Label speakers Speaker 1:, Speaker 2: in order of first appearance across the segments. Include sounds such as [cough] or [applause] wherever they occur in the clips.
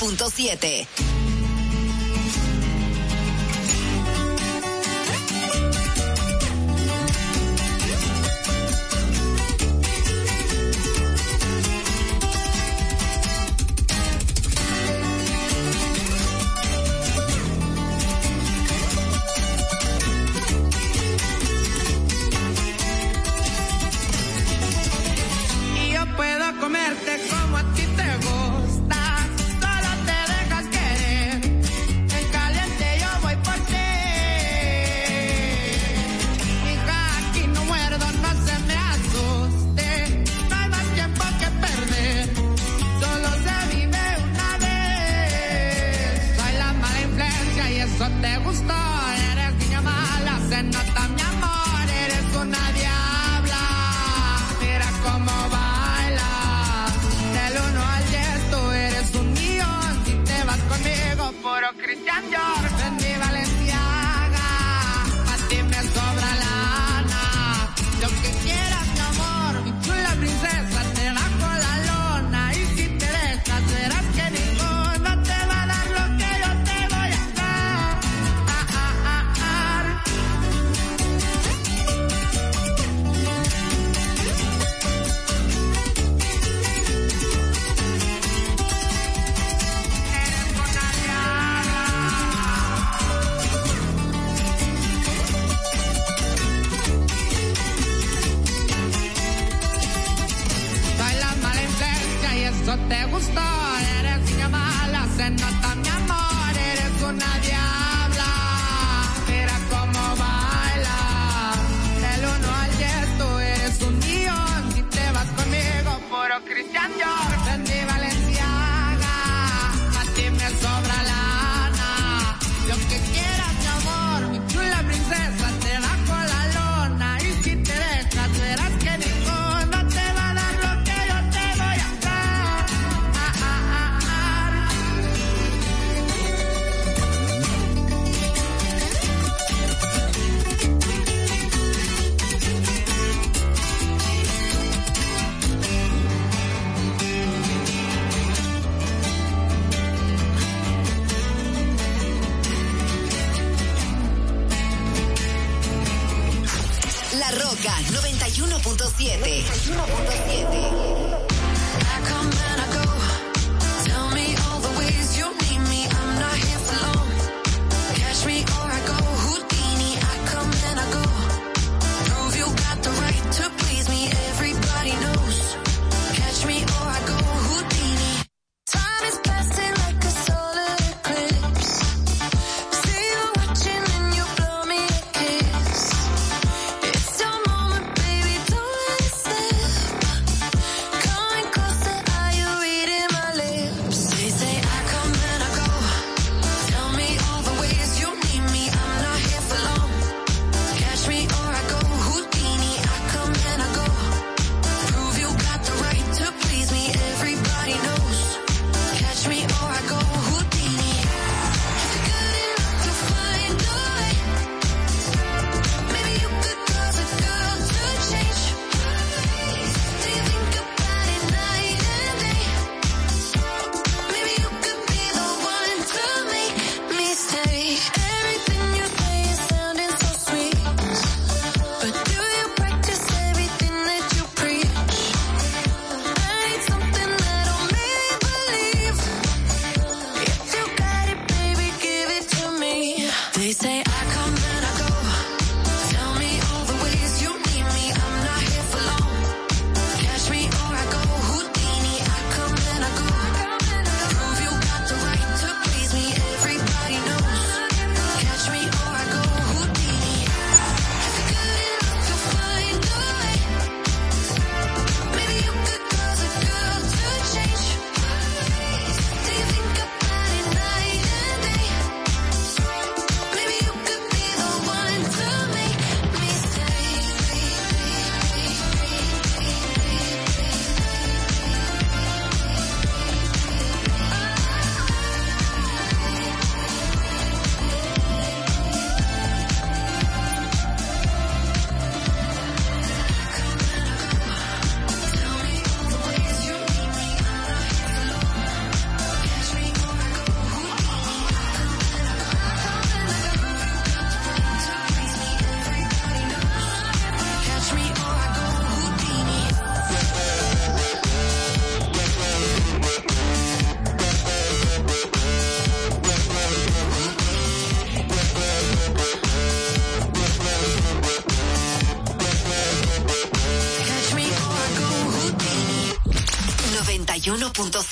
Speaker 1: 106.7.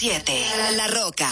Speaker 2: 91.7. La Roca.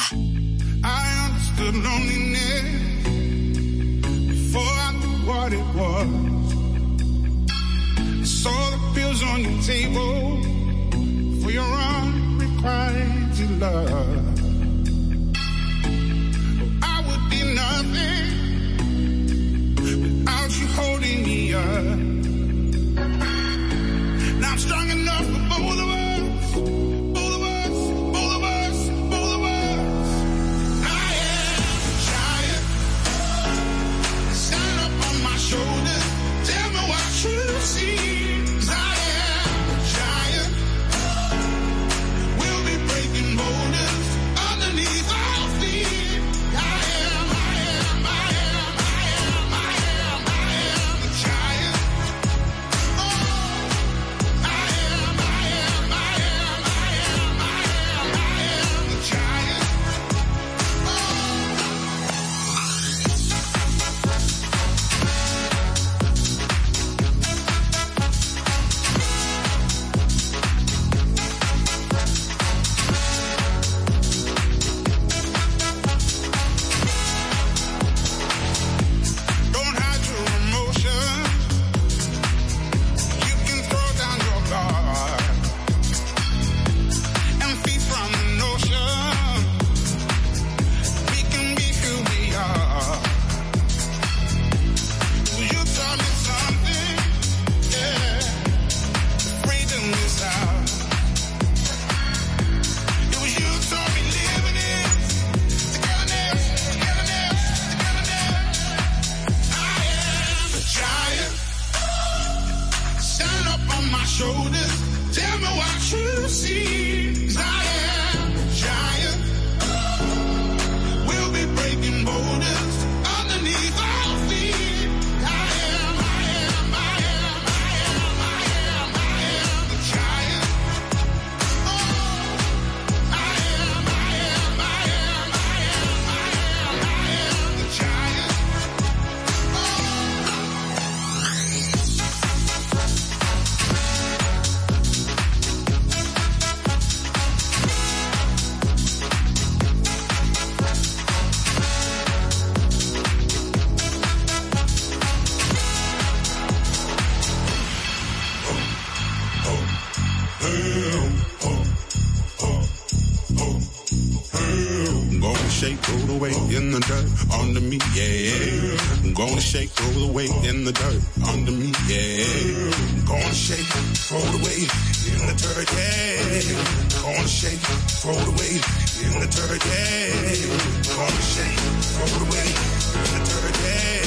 Speaker 3: Gonna shake, throw the weight in the dirt under me, yeah. Gonna shake, throw the weight in the dirt, yeah. Gonna shake, throw the weight in the dirt, yeah. Gonna shake, throw the weight in the dirt, yeah.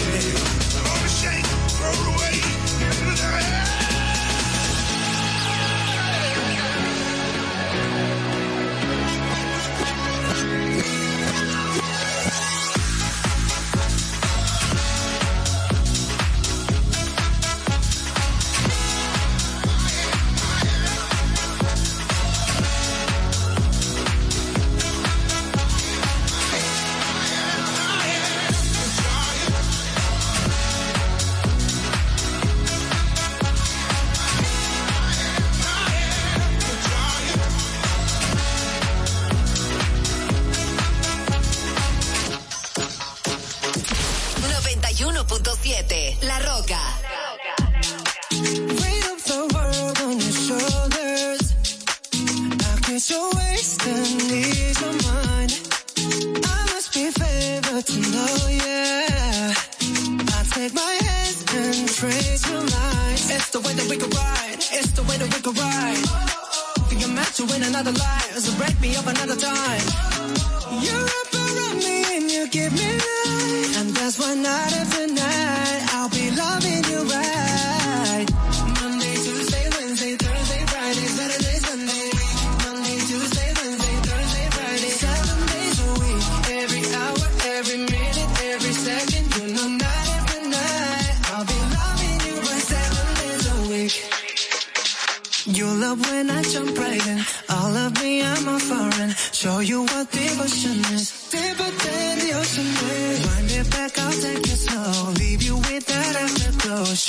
Speaker 3: Gonna shake, throw the weight in the dirt,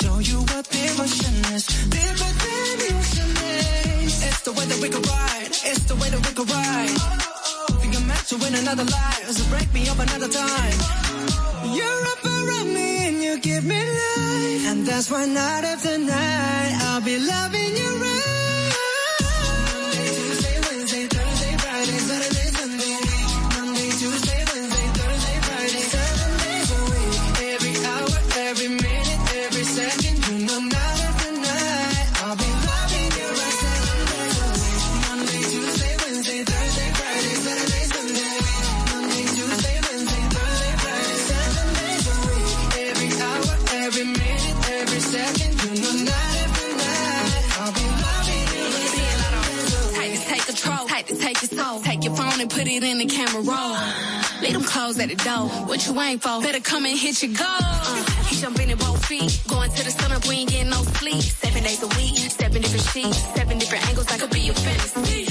Speaker 4: Show you what devotion is. Deeper than the. It's the way that we can ride. It's the way that we can ride. Think I'm meant to win another life. So break me up another time. You're up around me and you give me life. And that's why night after night, I'll be loving
Speaker 5: Clothes at the door. What you ain't for? Better come and hit your goal. Uh, he jumping in both feet. Going to the sun up, we ain't getting no sleep. Seven days a week, seven different sheets, seven different angles. I could be your fantasy.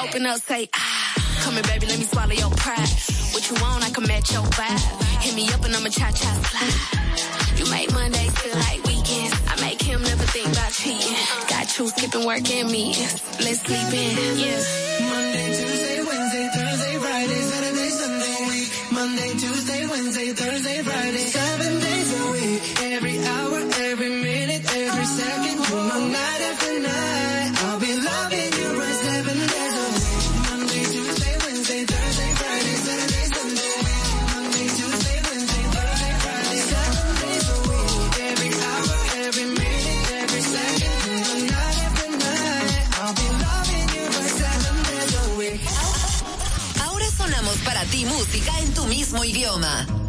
Speaker 5: Open up, say ah. Come here, baby, let me swallow your pride. What you want, I can match your vibe. Hit me up and I'ma cha cha slide. You make Mondays feel like weekends. I make him never think about cheating. Got you skipping work and. Let's sleep in, yeah.
Speaker 4: Monday, Tuesday, Wednesday, Thursday, Friday, Wednesday, Thursday, Friday. Seven days a week. Every hour, every minute, every second. You night.
Speaker 2: En tu mismo idioma.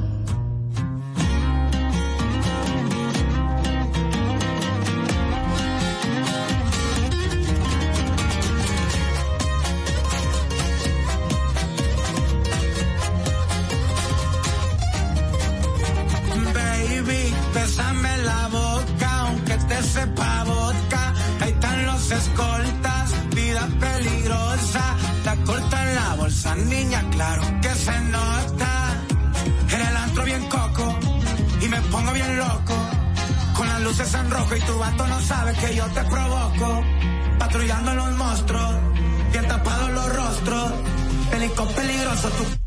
Speaker 6: Tu vato no sabe que yo te provoco. Patrullando los monstruos, bien tapados los rostros. Pelico peligroso, tu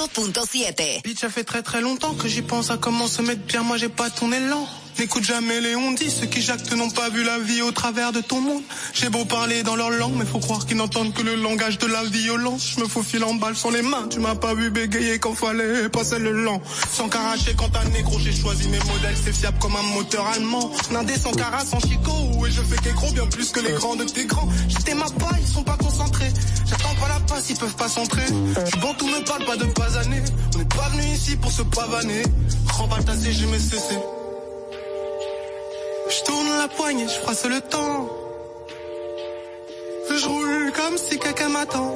Speaker 2: 1.7.
Speaker 7: Bitch, ça fait très très longtemps que j'y pense à comment se mettre bien, moi j'ai pas ton élan. N'écoute jamais les on dit, ceux qui jactent n'ont pas vu la vie au travers de ton monde. J'ai beau parler dans leur langue, mais faut croire qu'ils n'entendent que le langage de la violence. Je me faufile en balle sur les mains, tu m'as pas vu bégayer quand fallait passer le lent. Sans caracher quand t'as négro, j'ai choisi mes modèles, c'est fiable comme un moteur allemand. Nindé sans cara, sans chico, et je fais qu'écro bien plus que les grands de tes grands. J'étais ma paille, ils sont pas concentrés. J'attends pas la passe, ils peuvent pas s'entrer. Je bon, tout me parle pas de pas années. On n'est pas venu ici pour se pavaner. Remballe ta j'ai mes cessé. Je tourne la poignée, je froisse le temps. Je roule comme si quelqu'un m'attend.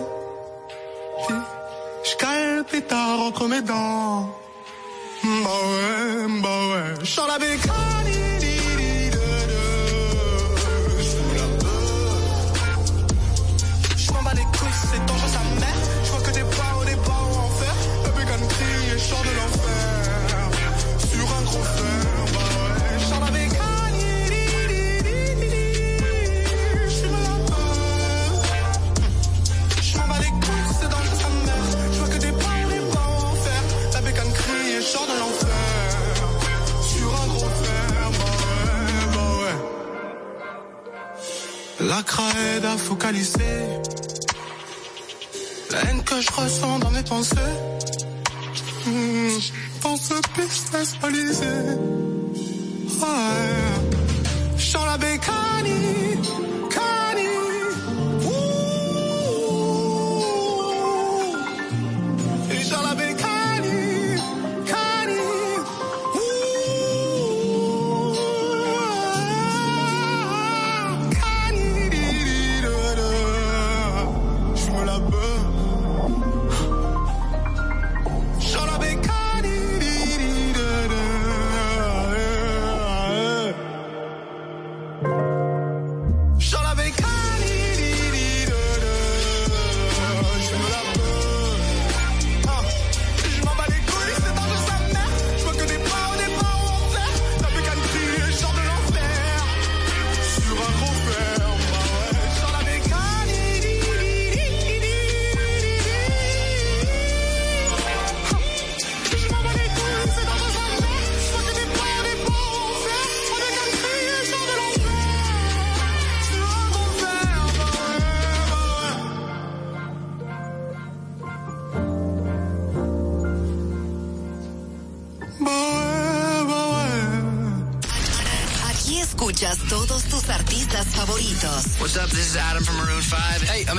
Speaker 7: Je cale le pétard entre mes dents. Bah ouais, bah ouais. Je la bécane. La craie à focaliser La haine que je ressens dans mes pensées. Hmm, Pense business balisé Ouais. Je la bécanie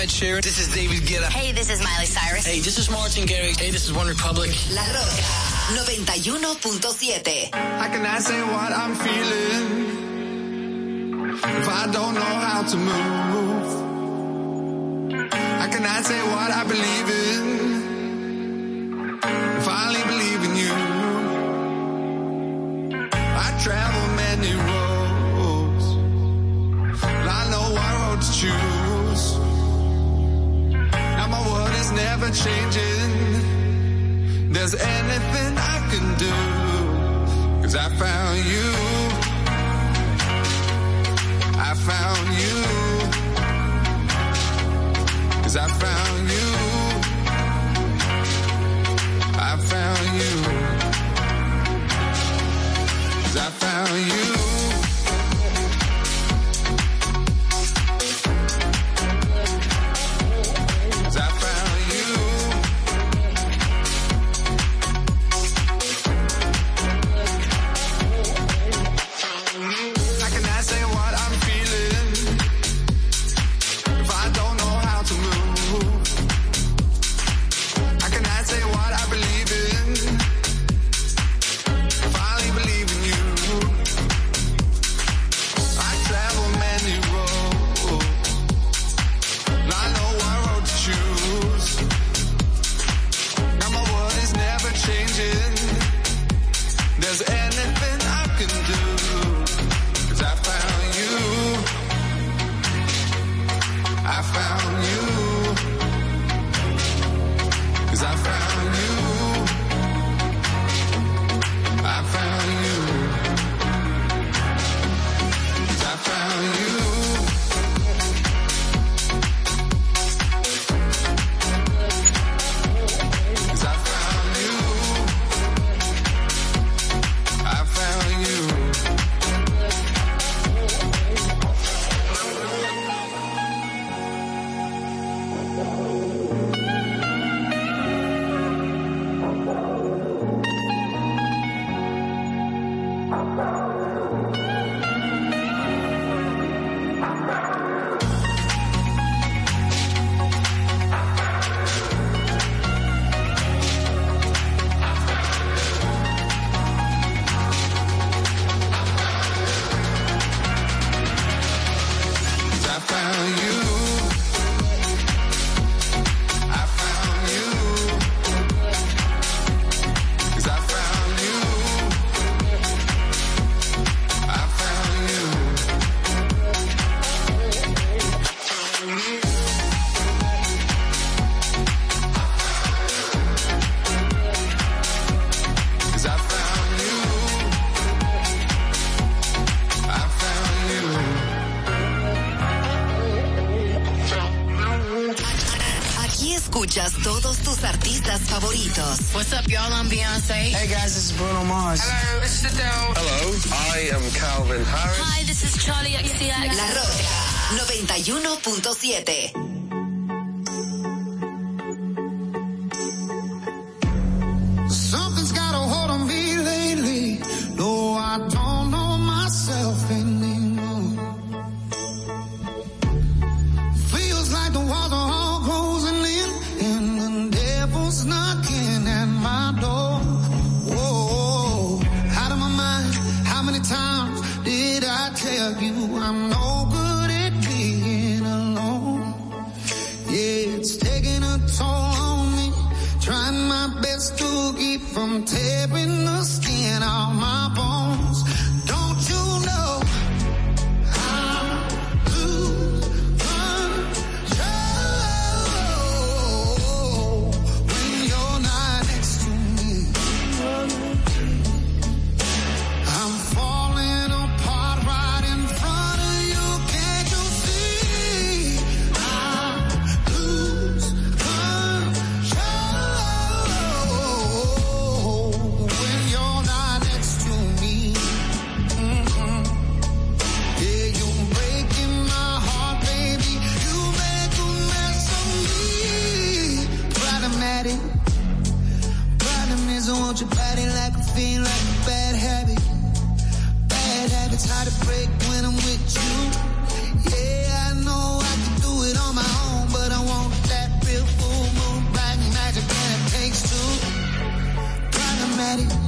Speaker 8: Ed Sheeran. This is David Guetta.
Speaker 2: Hey, this is Miley Cyrus.
Speaker 8: Hey, this is Martin Garrix. Hey, this is One Republic.
Speaker 2: La Roca 91.7.
Speaker 9: How can I say what I'm feeling if I don't know how to move?
Speaker 6: guys. This is Bruno Mars.
Speaker 10: Hello, this is
Speaker 8: Hello, I am Calvin Harris.
Speaker 5: Hi, this is Charlie XCX.
Speaker 2: La Roca 91.7.
Speaker 1: body.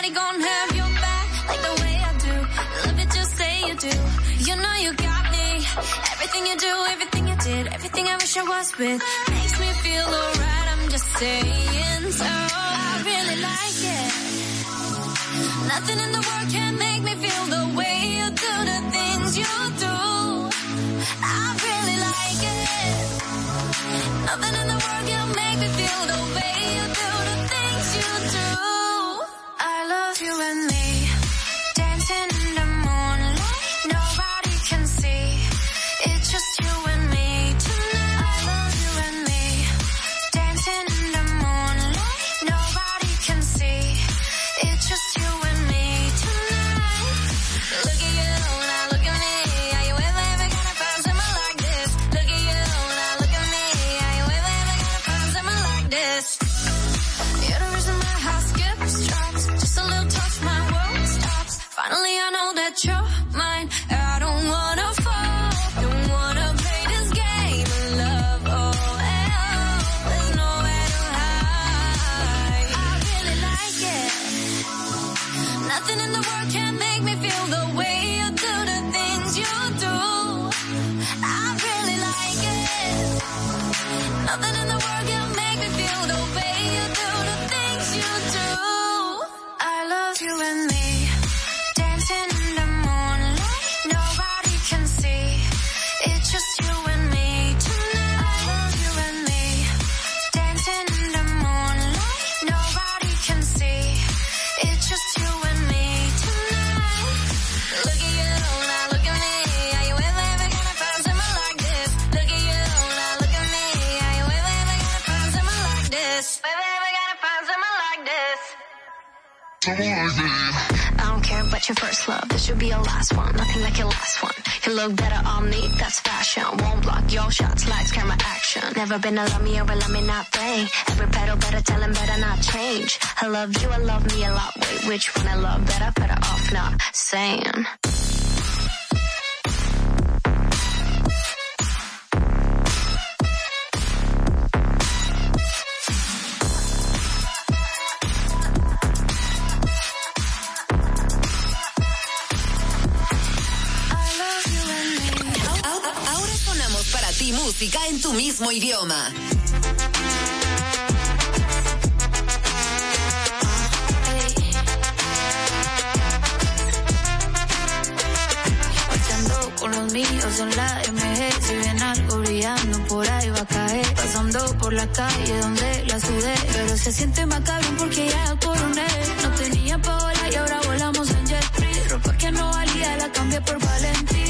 Speaker 1: nobody gonna have your back like the way I do. Love it, just say you do. You know you got me. Everything you do, everything you did, everything I wish I was with makes me feel alright. I'm just saying so. I really like it. Nothing in the world can make me feel the way you do the things you do. I really like it. Nothing in the world can you and I don't
Speaker 5: care about your first love, this should be your last one. Nothing like your last one. You look better on me, that's fashion. Won't block your shots, likes, camera action. Never been a love me or a love me not play. Every pedal better tell him better not change. I love you, I love me a lot. Wait, which one I love better? Better off not saying.
Speaker 2: música en tu mismo idioma.
Speaker 1: con los míos en la MG. Si ven algo brillando, por ahí va a caer. Pasando por la calle donde la sudé. Pero se siente más cabrón porque ya coroné. No tenía paola y ahora volamos en jet free. Ropa que no valía la cambié por Valentín.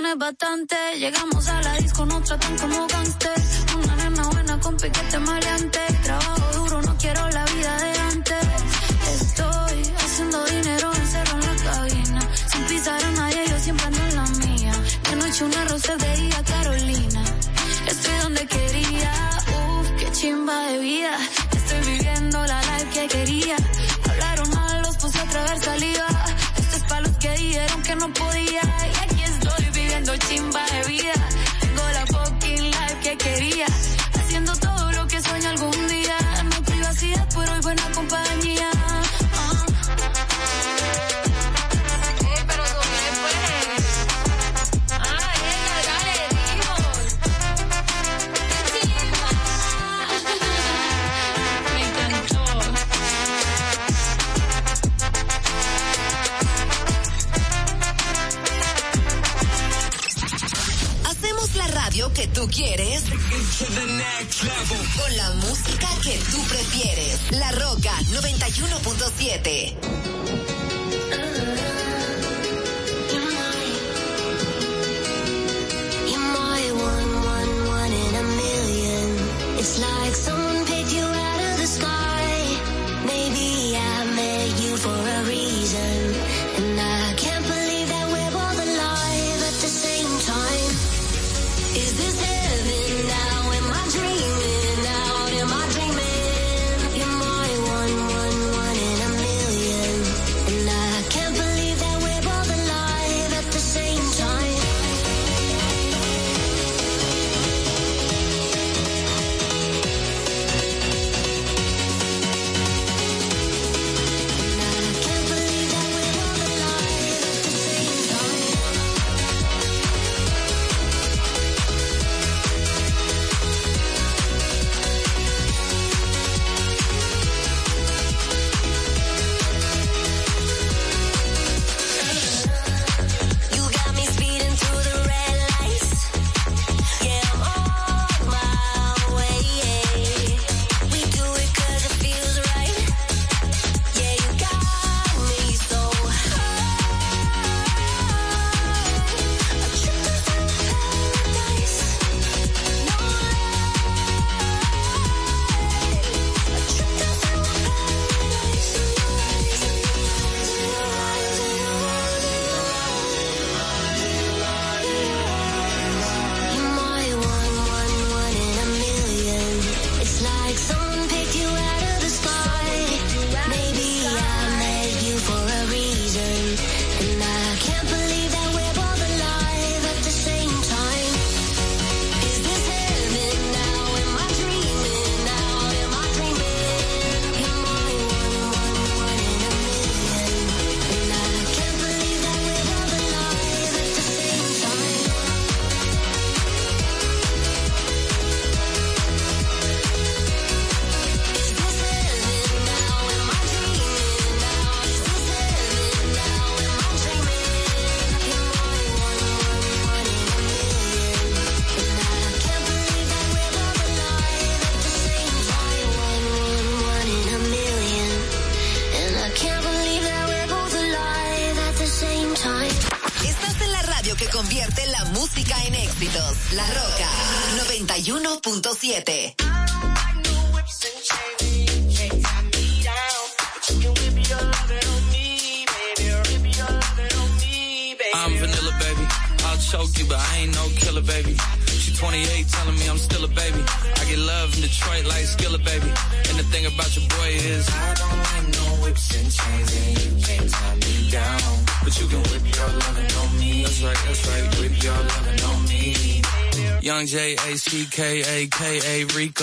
Speaker 1: bastante. Llegamos a la disco, nos tratan como gangsters. Una nena buena con piquete maleante. Trabajo duro, no quiero la vida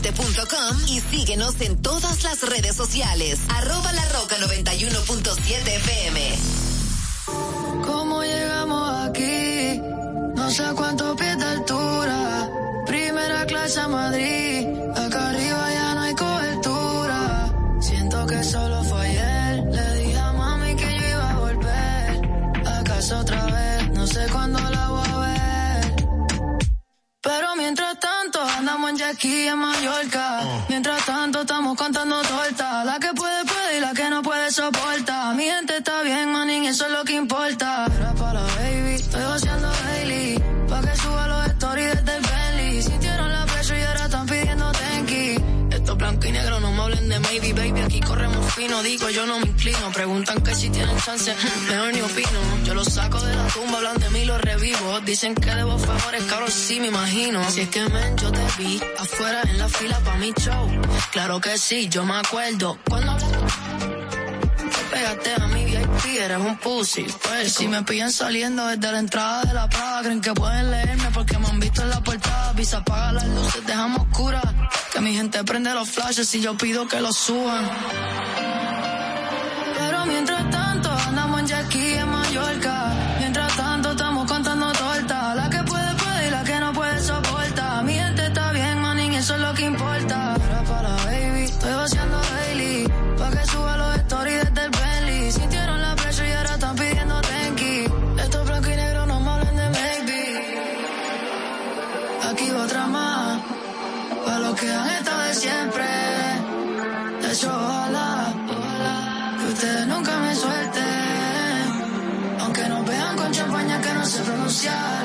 Speaker 11: LaRoca917.com y síguenos en todas las redes sociales. Arroba La Roca 91.7 FM.
Speaker 12: ¿Cómo llegamos aquí? No sé cuánto pies de altura. Primera clase a Madrid. Acá arriba ya no hay cobertura. Siento que solo fue Pero mientras tanto, andamos en Jackie en Mallorca. Oh. Mientras tanto, estamos cantando torta. La que no digo, yo no me inclino. Preguntan que si tienen chance, [laughs] mejor ni opino. Yo los saco de la tumba, hablan de mí, los revivo. Dicen que debo favores, caros, sí me imagino. Si es que men, yo te vi afuera en la fila pa' mi show. Claro que sí, yo me acuerdo. Cuando te pegaste a mi VIP, eres un pussy. Pues si me pillan saliendo desde la entrada de la Prada, creen que pueden leerme porque me han visto en la portada. Visa apaga las luces, dejamos oscuras. Que mi gente prende los flashes y yo pido que los suban.
Speaker 13: die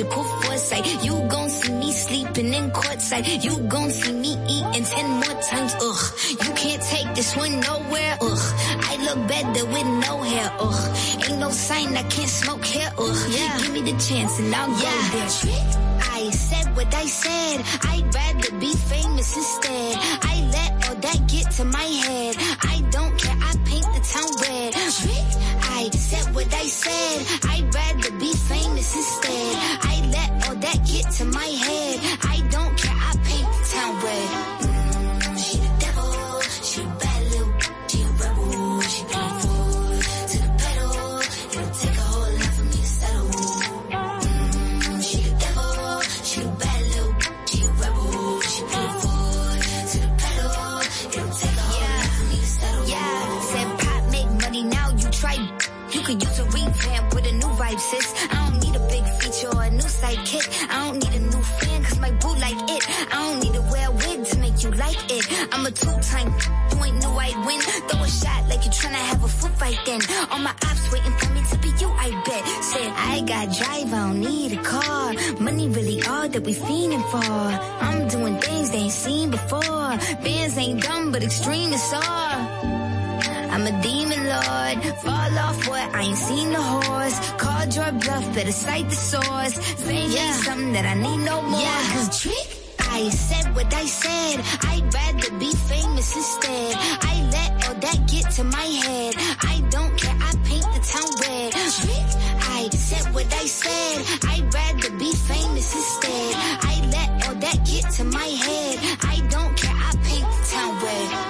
Speaker 13: magical foresight. You gon' see me sleeping in courtside. You gon' see me eating ten more times. Ugh, you can't take this one nowhere. Ugh, I look better with no hair. Ugh, ain't no sign I can't smoke hair. Ugh, yeah. give me the chance and I'll yeah. go there. I said what I said. I'd rather be famous instead. I let all that get to my head. I don't care. I paint the town red. I said what I said. I Better cite the source. Fame yeah. something that I need no more. Yeah. Cause trick, I said what I said. I'd rather be famous instead. I let all that get to my head. I don't care. I paint the town red. Trick, I said what I said. I'd rather be famous instead. I let all that get to my head. I don't care. I paint the town red.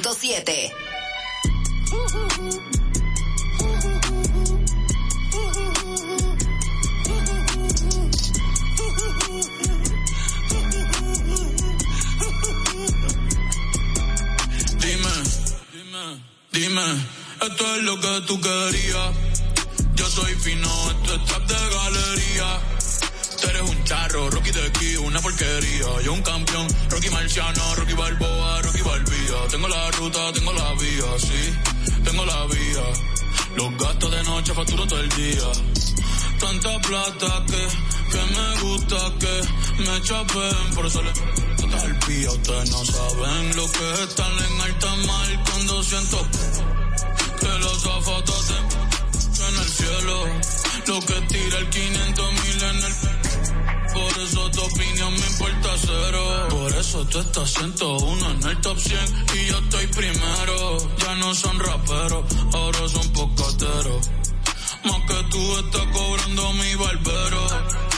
Speaker 2: 91.7.
Speaker 6: Dime, dime, dime, esto es lo que tú querías. Yo soy fino, esto es trap de galería. Eres un charro, Rocky de aquí, una porquería. Yo un campeón, Rocky Marciano, Rocky Balboa, Rocky Balbía. Tengo la ruta, tengo la vía, sí, tengo la vía. Los gastos de noche facturo todo el día. Tanta plata que, que me gusta que me chapen, por eso le pía. Ustedes no saben lo que es estar en alta mar cuando siento que los zapatos te en el cielo. Lo que tira el 500 mil en el por eso tu opinión me importa cero. Por eso tú estás 101 en el top 100 y yo estoy primero. Ya no son raperos, ahora son pocateros. Más que tú estás cobrando mi barbero.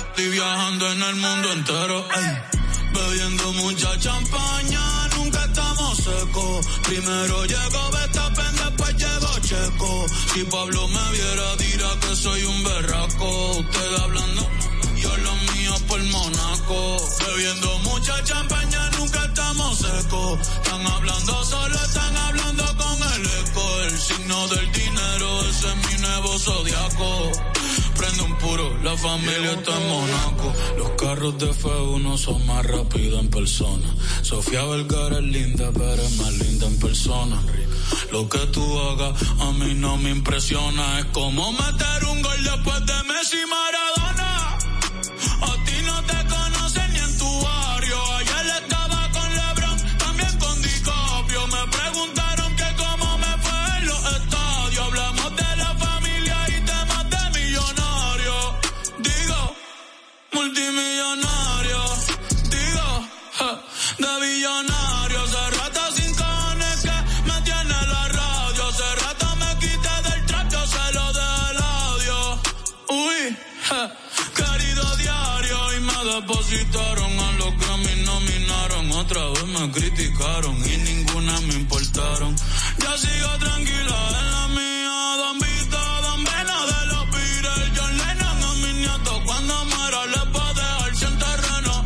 Speaker 6: Estoy viajando en el mundo entero. ey. Bebiendo mucha champaña, nunca estamos secos. Primero llegó Betapen, después llegó Checo. Si Pablo me viera, dirá que soy un berraco. Usted hablando, por Monaco. Bebiendo mucha champaña, nunca estamos secos. Están hablando solo, están hablando con el eco. El signo del dinero, ese es mi nuevo zodiaco. Prende un puro, la familia está en Monaco. Los carros de F1 son más rápidos en persona. Sofía Vergara es linda, pero es más linda en persona. Lo que tú hagas a mí no me impresiona. Es como meter un gol después de Messi Maradona. Depositaron a los Grammy, nominaron. Otra vez me criticaron y ninguna me importaron. Ya sigo tranquila en la mía. Don Vito, Don Vena de los Beatles. John Lennon a mis nietos. Cuando muera les va a dejar sin terreno.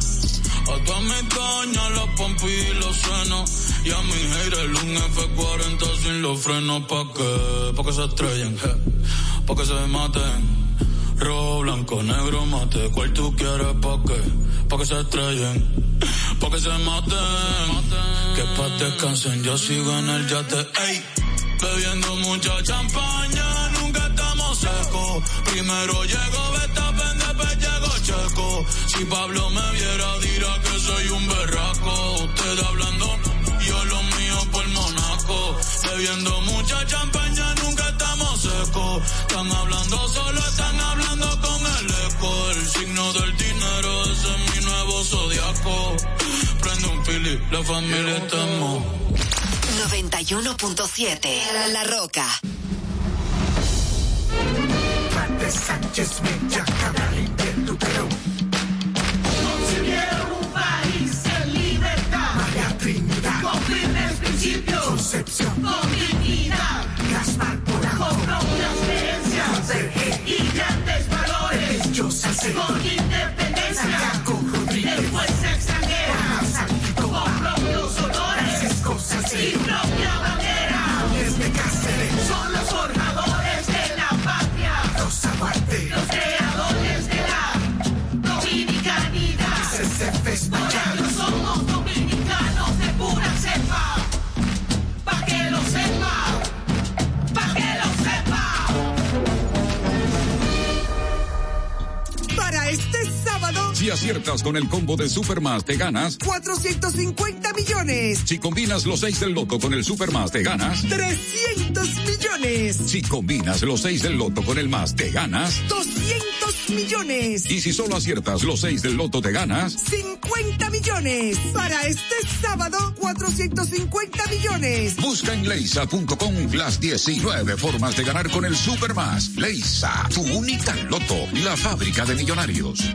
Speaker 6: A todas mis doñas, los pompis y los senos. Y a mi haters un F40 sin los frenos. ¿Pa' qué? Pa' que se estrellen, je. Pa' que se maten. Rojo, blanco, negro, mate. ¿Cuál tú quieres? ¿Pa' qué? Pa' que se estrellen. Pa' que se maten. Que pa' descansen. Yo sigo en el yate. Ey. Bebiendo mucha champaña. Nunca estamos secos. Primero llegó Betapen, después llegó Checo. Si Pablo me viera, dirá que soy un berraco. Usted hablando, yo lo mío por Monaco. Bebiendo mucha champaña, secos. Están hablando solo, están hablando con el eco. El signo del dinero, ese es mi nuevo zodiaco. Prende un pili, la familia estamos.
Speaker 2: 91.7 La Roca.
Speaker 14: Sánchez Mella, Cabral de Perú.
Speaker 15: Concibieron un país en libertad.
Speaker 14: María Trinidad.
Speaker 15: Con firmes principios.
Speaker 14: Concepción.
Speaker 15: Con Por independencia, de fuerza extranjera, con propios olores,
Speaker 14: escosas
Speaker 15: y propia bandera.
Speaker 14: Desde
Speaker 15: son los forjadores de la patria.
Speaker 14: Los aguantes,
Speaker 15: los creadores de la
Speaker 16: dominicanidad. Aciertas con el combo de Supermas, te ganas
Speaker 17: 450 millones.
Speaker 16: Si combinas los 6 del loto con el Supermas, te ganas
Speaker 17: 300 millones.
Speaker 16: Si combinas los 6 del loto con el más, te ganas
Speaker 17: 200 millones.
Speaker 16: Y si solo aciertas los 6 del loto, te ganas
Speaker 17: 50 millones. Para este sábado, 450 millones.
Speaker 16: Busca en leisa.com las 19 formas de ganar con el Supermas. Leisa, tu única loto, la fábrica de millonarios.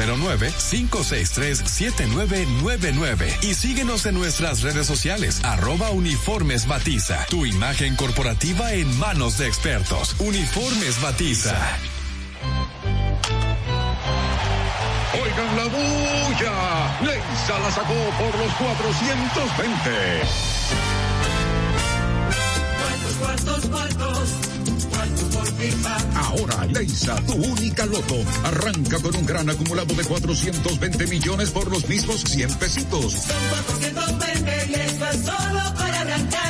Speaker 18: 809-563-7999 y síguenos en nuestras redes sociales, arroba uniformes batiza. Tu imagen corporativa en manos de expertos. Uniformes batiza.
Speaker 16: Oigan la bulla. Leisa la sacó por los 420.
Speaker 19: ¿Cuántos, cuántos, cuántos?
Speaker 16: Ahora Leisa, tu única loto, arranca con un gran acumulado de 420 millones por los mismos 100 pesitos.
Speaker 19: Son 420 y esto es solo para arrancar.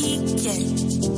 Speaker 1: tatiga